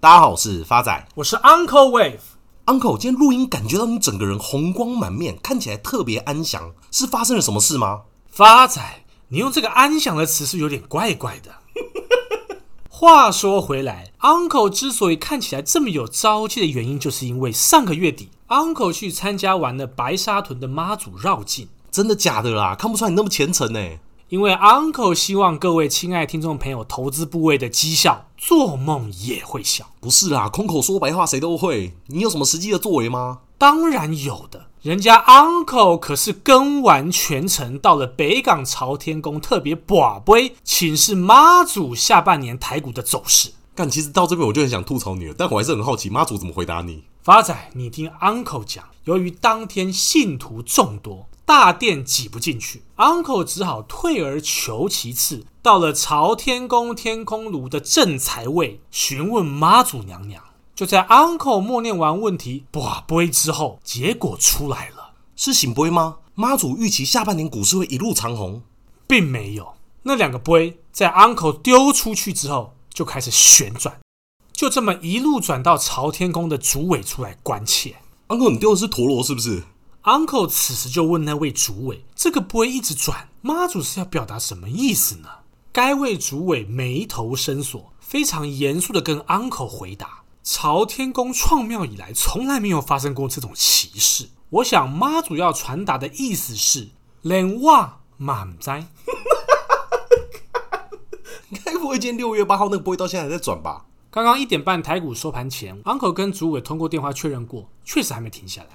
大家好，我是发仔，我是 Uncle Wave。Uncle，今天录音感觉到你整个人红光满面，看起来特别安详，是发生了什么事吗？发仔，你用这个安详的词是有点怪怪的。话说回来，Uncle 之所以看起来这么有朝气的原因，就是因为上个月底，Uncle 去参加完了白沙屯的妈祖绕境。真的假的啦？看不出来你那么虔诚呢。因为 Uncle 希望各位亲爱听众朋友投资部位的绩效，做梦也会笑。不是啦，空口说白话谁都会。你有什么实际的作为吗？当然有的。人家 Uncle 可是跟完全程，到了北港朝天宫特别寡杯，请示妈祖下半年台股的走势。但其实到这边我就很想吐槽你了，但我还是很好奇妈祖怎么回答你。发仔，你听 Uncle 讲，由于当天信徒众多。大殿挤不进去，Uncle 只好退而求其次，到了朝天宫天空炉的正财位询问妈祖娘娘。就在 Uncle 默念完问题，跋杯之后，结果出来了，是醒杯吗？妈祖预期下半年股市会一路长红，并没有。那两个杯在 Uncle 丢出去之后就开始旋转，就这么一路转到朝天宫的主委出来关切。Uncle，你丢的是陀螺是不是？Uncle 此时就问那位主委：“这个杯一直转，妈祖是要表达什么意思呢？”该位主委眉头深锁，非常严肃的跟 Uncle 回答：“朝天宫创庙以来，从来没有发生过这种奇事。我想妈祖要传达的意思是，连哇满哉。”该不会今天六月八号那个杯到现在还在转吧？刚刚一点半台股收盘前，Uncle 跟主委通过电话确认过，确实还没停下来。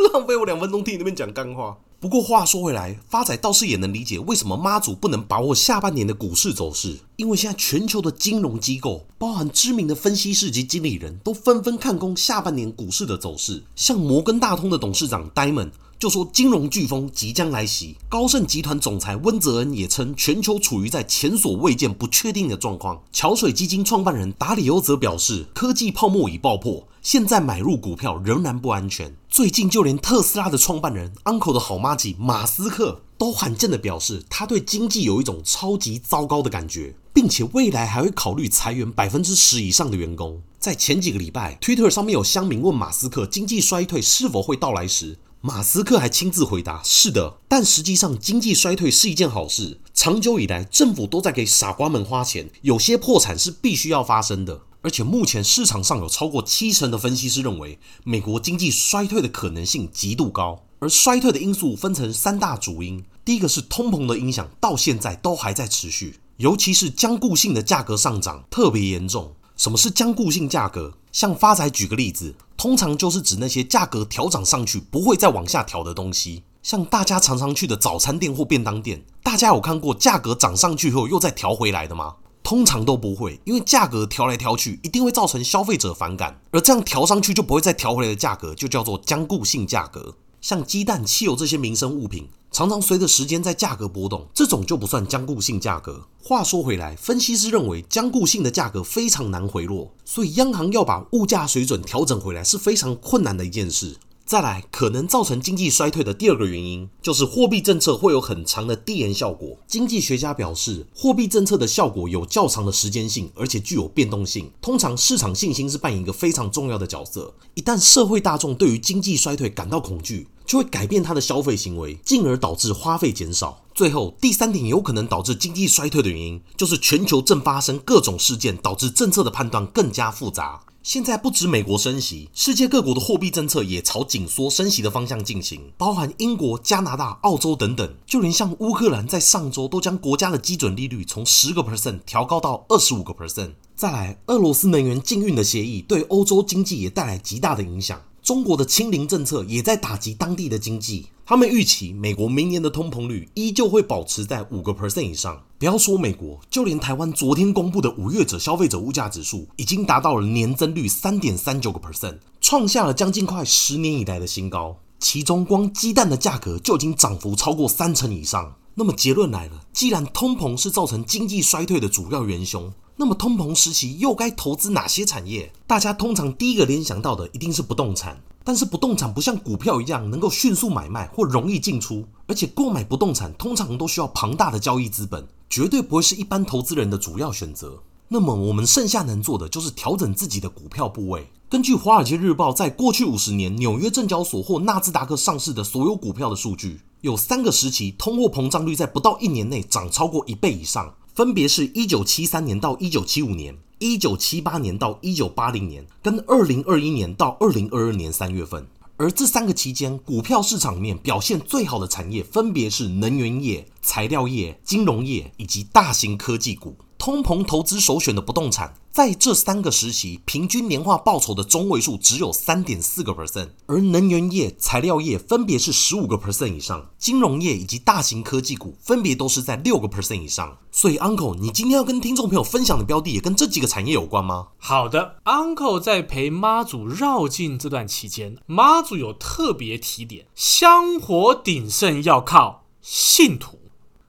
浪费我两分钟听你那边讲干话。不过话说回来，发仔倒是也能理解为什么妈祖不能把握下半年的股市走势，因为现在全球的金融机构，包含知名的分析师及经理人都纷纷看空下半年股市的走势。像摩根大通的董事长 Diamond 就说金融飓风即将来袭。高盛集团总裁温泽恩也称全球处于在前所未见不确定的状况。桥水基金创办人达里欧则表示，科技泡沫已爆破。现在买入股票仍然不安全。最近就连特斯拉的创办人 Uncle 的好妈吉马斯克都罕见的表示，他对经济有一种超级糟糕的感觉，并且未来还会考虑裁员百分之十以上的员工。在前几个礼拜，Twitter 上面有乡民问马斯克经济衰退是否会到来时，马斯克还亲自回答：“是的。”但实际上，经济衰退是一件好事。长久以来，政府都在给傻瓜们花钱，有些破产是必须要发生的。而且目前市场上有超过七成的分析师认为，美国经济衰退的可能性极度高。而衰退的因素分成三大主因，第一个是通膨的影响，到现在都还在持续，尤其是僵固性的价格上涨特别严重。什么是僵固性价格？像发仔举个例子，通常就是指那些价格调涨上去不会再往下调的东西，像大家常常去的早餐店或便当店，大家有看过价格涨上去后又再调回来的吗？通常都不会，因为价格调来调去，一定会造成消费者反感，而这样调上去就不会再调回来的价格，就叫做僵固性价格。像鸡蛋、汽油这些民生物品，常常随着时间在价格波动，这种就不算僵固性价格。话说回来，分析师认为僵固性的价格非常难回落，所以央行要把物价水准调整回来是非常困难的一件事。再来，可能造成经济衰退的第二个原因，就是货币政策会有很长的递延效果。经济学家表示，货币政策的效果有较长的时间性，而且具有变动性。通常，市场信心是扮演一个非常重要的角色。一旦社会大众对于经济衰退感到恐惧，就会改变他的消费行为，进而导致花费减少。最后，第三点有可能导致经济衰退的原因，就是全球正发生各种事件，导致政策的判断更加复杂。现在不止美国升息，世界各国的货币政策也朝紧缩升息的方向进行，包含英国、加拿大、澳洲等等。就连像乌克兰在上周都将国家的基准利率从十个 percent 调高到二十五个 percent。再来，俄罗斯能源禁运的协议对欧洲经济也带来极大的影响。中国的清零政策也在打击当地的经济。他们预期美国明年的通膨率依旧会保持在五个 percent 以上。不要说美国，就连台湾昨天公布的五月者消费者物价指数已经达到了年增率三点三九个 percent，创下了将近快十年以来的新高。其中光鸡蛋的价格就已经涨幅超过三成以上。那么结论来了，既然通膨是造成经济衰退的主要元凶。那么通膨时期又该投资哪些产业？大家通常第一个联想到的一定是不动产，但是不动产不像股票一样能够迅速买卖或容易进出，而且购买不动产通常都需要庞大的交易资本，绝对不会是一般投资人的主要选择。那么我们剩下能做的就是调整自己的股票部位。根据《华尔街日报》在过去五十年纽约证交所或纳斯达克上市的所有股票的数据，有三个时期通货膨胀率在不到一年内涨超过一倍以上，分别是一九七三年到一九七五年、一九七八年到一九八零年，跟二零二一年到二零二二年三月份。而这三个期间，股票市场里面表现最好的产业，分别是能源业、材料业、金融业以及大型科技股。通膨投资首选的不动产，在这三个时期平均年化报酬的中位数只有三点四个 percent，而能源业、材料业分别是十五个 percent 以上，金融业以及大型科技股分别都是在六个 percent 以上。所以，Uncle，你今天要跟听众朋友分享的标的也跟这几个产业有关吗？好的，Uncle 在陪妈祖绕境这段期间，妈祖有特别提点：香火鼎盛要靠信徒，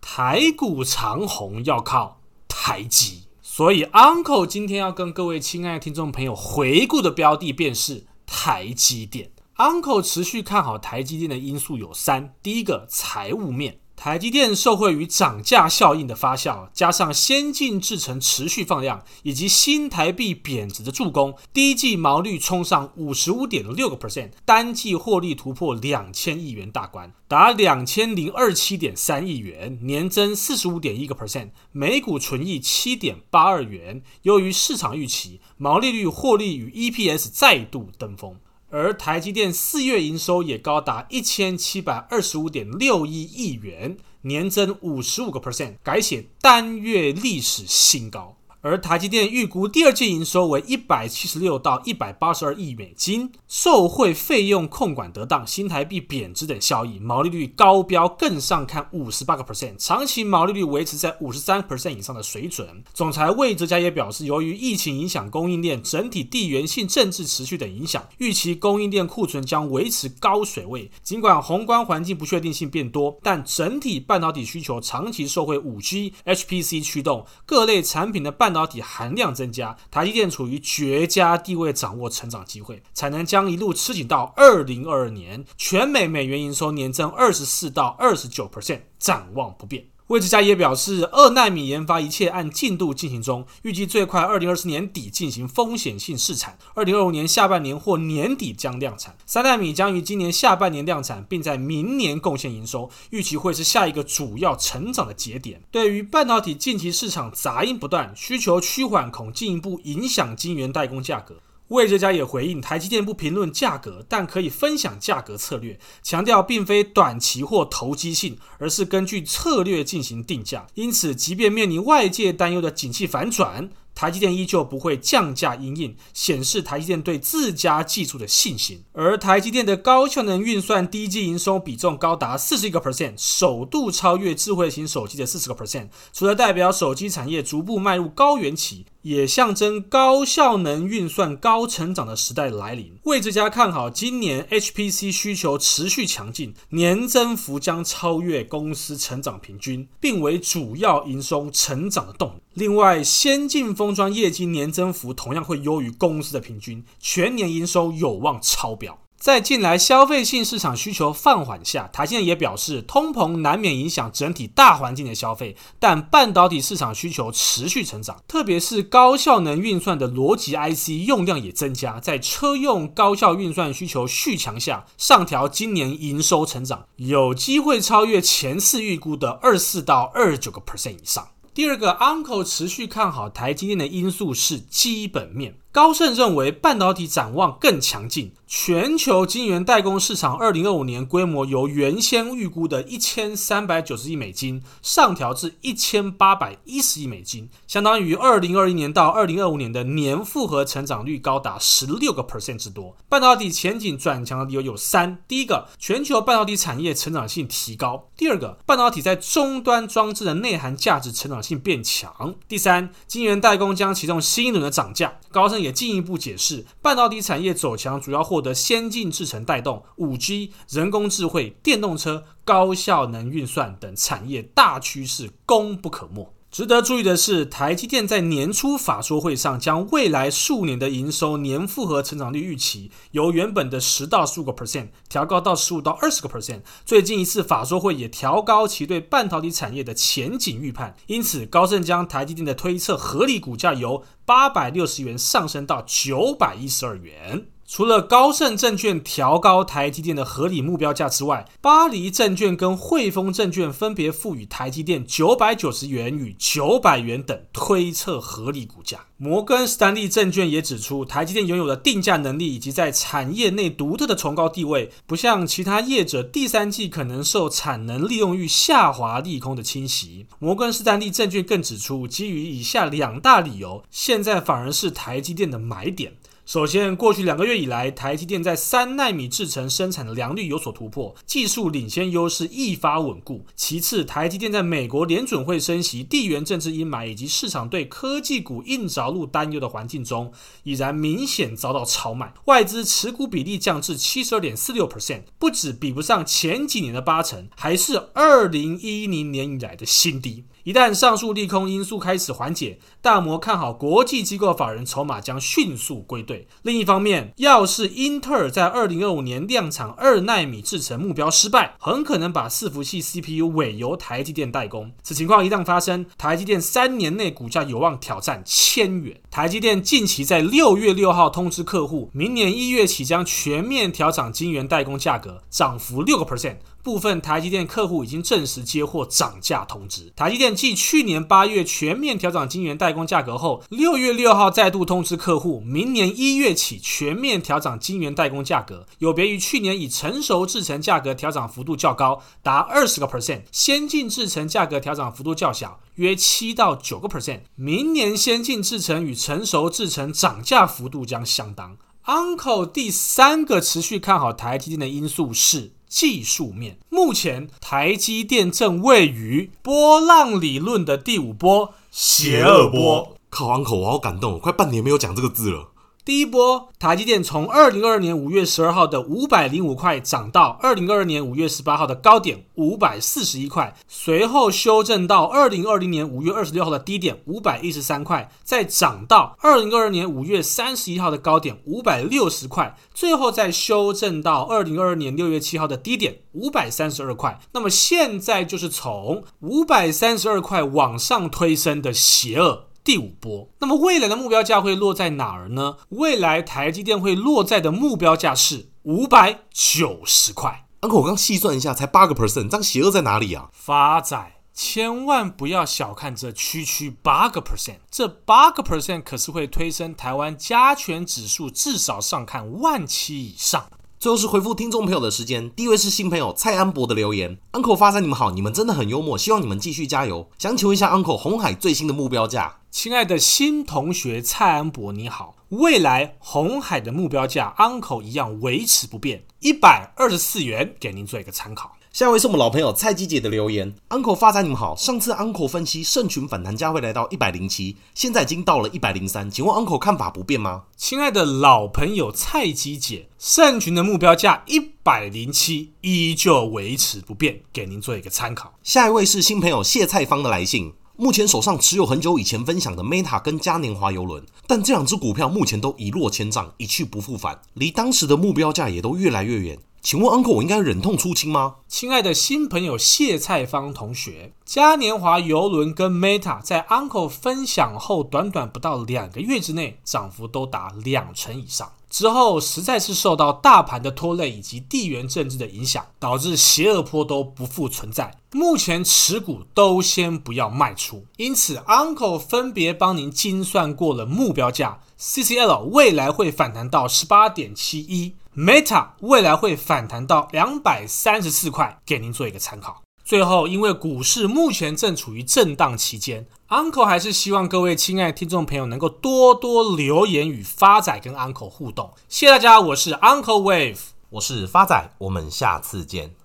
台股长红要靠。台积，所以 Uncle 今天要跟各位亲爱的听众朋友回顾的标的便是台积电。Uncle 持续看好台积电的因素有三：第一个，财务面。台积电受惠于涨价效应的发酵，加上先进制程持续放量，以及新台币贬值的助攻，第一季毛利冲上五十五点六个 percent，单季获利突破两千亿元大关，达两千零二七点三亿元，年增四十五点一个 percent，每股纯益七点八二元，由于市场预期，毛利率、获利与 EPS 再度登峰。而台积电四月营收也高达一千七百二十五点六一亿元，年增五十五个 percent，改写单月历史新高。而台积电预估第二季营收为一百七十六到一百八十二亿美金，受惠费用控管得当、新台币贬值等效益，毛利率高标更上看五十八个 percent，长期毛利率维持在五十三 percent 以上的水准。总裁魏哲嘉也表示，由于疫情影响供应链、整体地缘性政治持续等影响，预期供应链库存将维持高水位。尽管宏观环境不确定性变多，但整体半导体需求长期受惠五 G、HPC 驱动，各类产品的半。半导体含量增加，台积电处于绝佳地位，掌握成长机会，产能将一路吃紧到二零二二年，全美美元营收年增二十四到二十九 percent，展望不变。魏哲家也表示，二纳米研发一切按进度进行中，预计最快二零二四年底进行风险性试产，二零二五年下半年或年底将量产。三纳米将于今年下半年量产，并在明年贡献营收，预期会是下一个主要成长的节点。对于半导体近期市场杂音不断，需求趋缓，恐进一步影响晶圆代工价格。魏哲家也回应，台积电不评论价格，但可以分享价格策略，强调并非短期或投机性，而是根据策略进行定价。因此，即便面临外界担忧的景气反转，台积电依旧不会降价因应，显示台积电对自家技术的信心。而台积电的高效能运算第一季营收比重高达四十一个 percent，首度超越智慧型手机的四十个 percent，除了代表手机产业逐步迈入高原期，也象征高效能运算高成长的时代来临。为这家看好今年 HPC 需求持续强劲，年增幅将超越公司成长平均，并为主要营收成长的动力。另外，先进封装业绩年增幅同样会优于公司的平均，全年营收有望超标。在近来消费性市场需求放缓下，台积电也表示，通膨难免影响整体大环境的消费，但半导体市场需求持续成长，特别是高效能运算的逻辑 IC 用量也增加，在车用高效运算需求续强下，上调今年营收成长，有机会超越前次预估的二四到二九个 percent 以上。第二个，Uncle 持续看好台积电的因素是基本面。高盛认为半导体展望更强劲，全球晶圆代工市场二零二五年规模由原先预估的一千三百九十亿美金上调至一千八百一十亿美金，相当于二零二一年到二零二五年的年复合成长率高达十六个 percent 之多。半导体前景转强的理由有三：第一个，全球半导体产业成长性提高；第二个，半导体在终端装置的内涵价值成长性变强；第三，晶圆代工将启动新一轮的涨价。高盛。也进一步解释，半导体产业走强主要获得先进制程带动五 G、人工智慧、电动车、高效能运算等产业大趋势功不可没。值得注意的是，台积电在年初法说会上将未来数年的营收年复合成长率预期由原本的十到十五个 percent 调高到十五到二十个 percent。最近一次法说会也调高其对半导体产业的前景预判，因此高盛将台积电的推测合理股价由八百六十元上升到九百一十二元。除了高盛证券调高台积电的合理目标价之外，巴黎证券跟汇丰证券分别赋予台积电九百九十元与九百元等推测合理股价。摩根士丹利证券也指出，台积电拥有的定价能力以及在产业内独特的崇高地位，不像其他业者第三季可能受产能利用率下滑利空的侵袭。摩根士丹利证券更指出，基于以下两大理由，现在反而是台积电的买点。首先，过去两个月以来，台积电在三纳米制程生产的良率有所突破，技术领先优势愈发稳固。其次，台积电在美国联准会升息、地缘政治阴霾以及市场对科技股硬着陆担忧的环境中，已然明显遭到超卖，外资持股比例降至七十二点四六 percent，不止比不上前几年的八成，还是二零一零年以来的新低。一旦上述利空因素开始缓解，大摩看好国际机构法人筹码将迅速归队。另一方面，要是英特尔在二零二五年量产二奈米制程目标失败，很可能把伺服器 CPU 委由台积电代工。此情况一旦发生，台积电三年内股价有望挑战千元。台积电近期在六月六号通知客户，明年一月起将全面调涨晶圆代工价格，涨幅六个 percent。部分台积电客户已经正式接获涨价通知。台积电继去年八月全面调整晶圆代工价格后，六月六号再度通知客户，明年一月起全面调整晶圆代工价格。有别于去年以成熟制程价格调整幅度较高，达二十个 percent，先进制程价格调整幅度较小，约七到九个 percent。明年先进制程与成熟制程涨价幅度将相当。Uncle 第三个持续看好台积电的因素是。技术面，目前台积电正位于波浪理论的第五波邪恶波。考完口我好感动，快半年没有讲这个字了。第一波，台积电从二零二二年五月十二号的五百零五块涨到二零二二年五月十八号的高点五百四十一块，随后修正到二零二零年五月二十六号的低点五百一十三块，再涨到二零二二年五月三十一号的高点五百六十块，最后再修正到二零二二年六月七号的低点五百三十二块。那么现在就是从五百三十二块往上推升的邪恶。第五波，那么未来的目标价会落在哪儿呢？未来台积电会落在的目标价是五百九十块。Uncle，我刚细算一下，才八个 percent，这样邪恶在哪里啊？发仔，千万不要小看这区区八个 percent，这八个 percent 可是会推升台湾加权指数至少上看万七以上。最后是回复听众朋友的时间，第一位是新朋友蔡安博的留言，Uncle 发财，你们好，你们真的很幽默，希望你们继续加油。想请问一下 Uncle，红海最新的目标价？亲爱的新同学蔡安博你好，未来红海的目标价 Uncle 一样维持不变，一百二十四元，给您做一个参考。下一位是我们老朋友蔡姬姐的留言，Uncle 发财，你们好。上次 Uncle 分析盛群反弹价会来到一百零七，现在已经到了一百零三，请问 Uncle 看法不变吗？亲爱的老朋友蔡姬姐，盛群的目标价一百零七依旧维持不变，给您做一个参考。下一位是新朋友谢菜芳的来信，目前手上持有很久以前分享的 Meta 跟嘉年华邮轮，但这两只股票目前都一落千丈，一去不复返，离当时的目标价也都越来越远。请问 Uncle，我应该忍痛出清吗？亲爱的新朋友谢菜芳同学，嘉年华邮轮跟 Meta 在 Uncle 分享后，短短不到两个月之内，涨幅都达两成以上。之后实在是受到大盘的拖累以及地缘政治的影响，导致邪恶坡都不复存在。目前持股都先不要卖出。因此，Uncle 分别帮您精算过了目标价，CCL 未来会反弹到十八点七一。Meta 未来会反弹到两百三十四块，给您做一个参考。最后，因为股市目前正处于震荡期间，Uncle 还是希望各位亲爱的听众朋友能够多多留言与发仔跟 Uncle 互动。谢谢大家，我是 Uncle Wave，我是发仔，我们下次见。